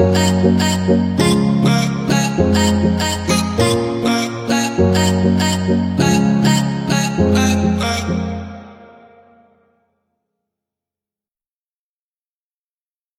I, I,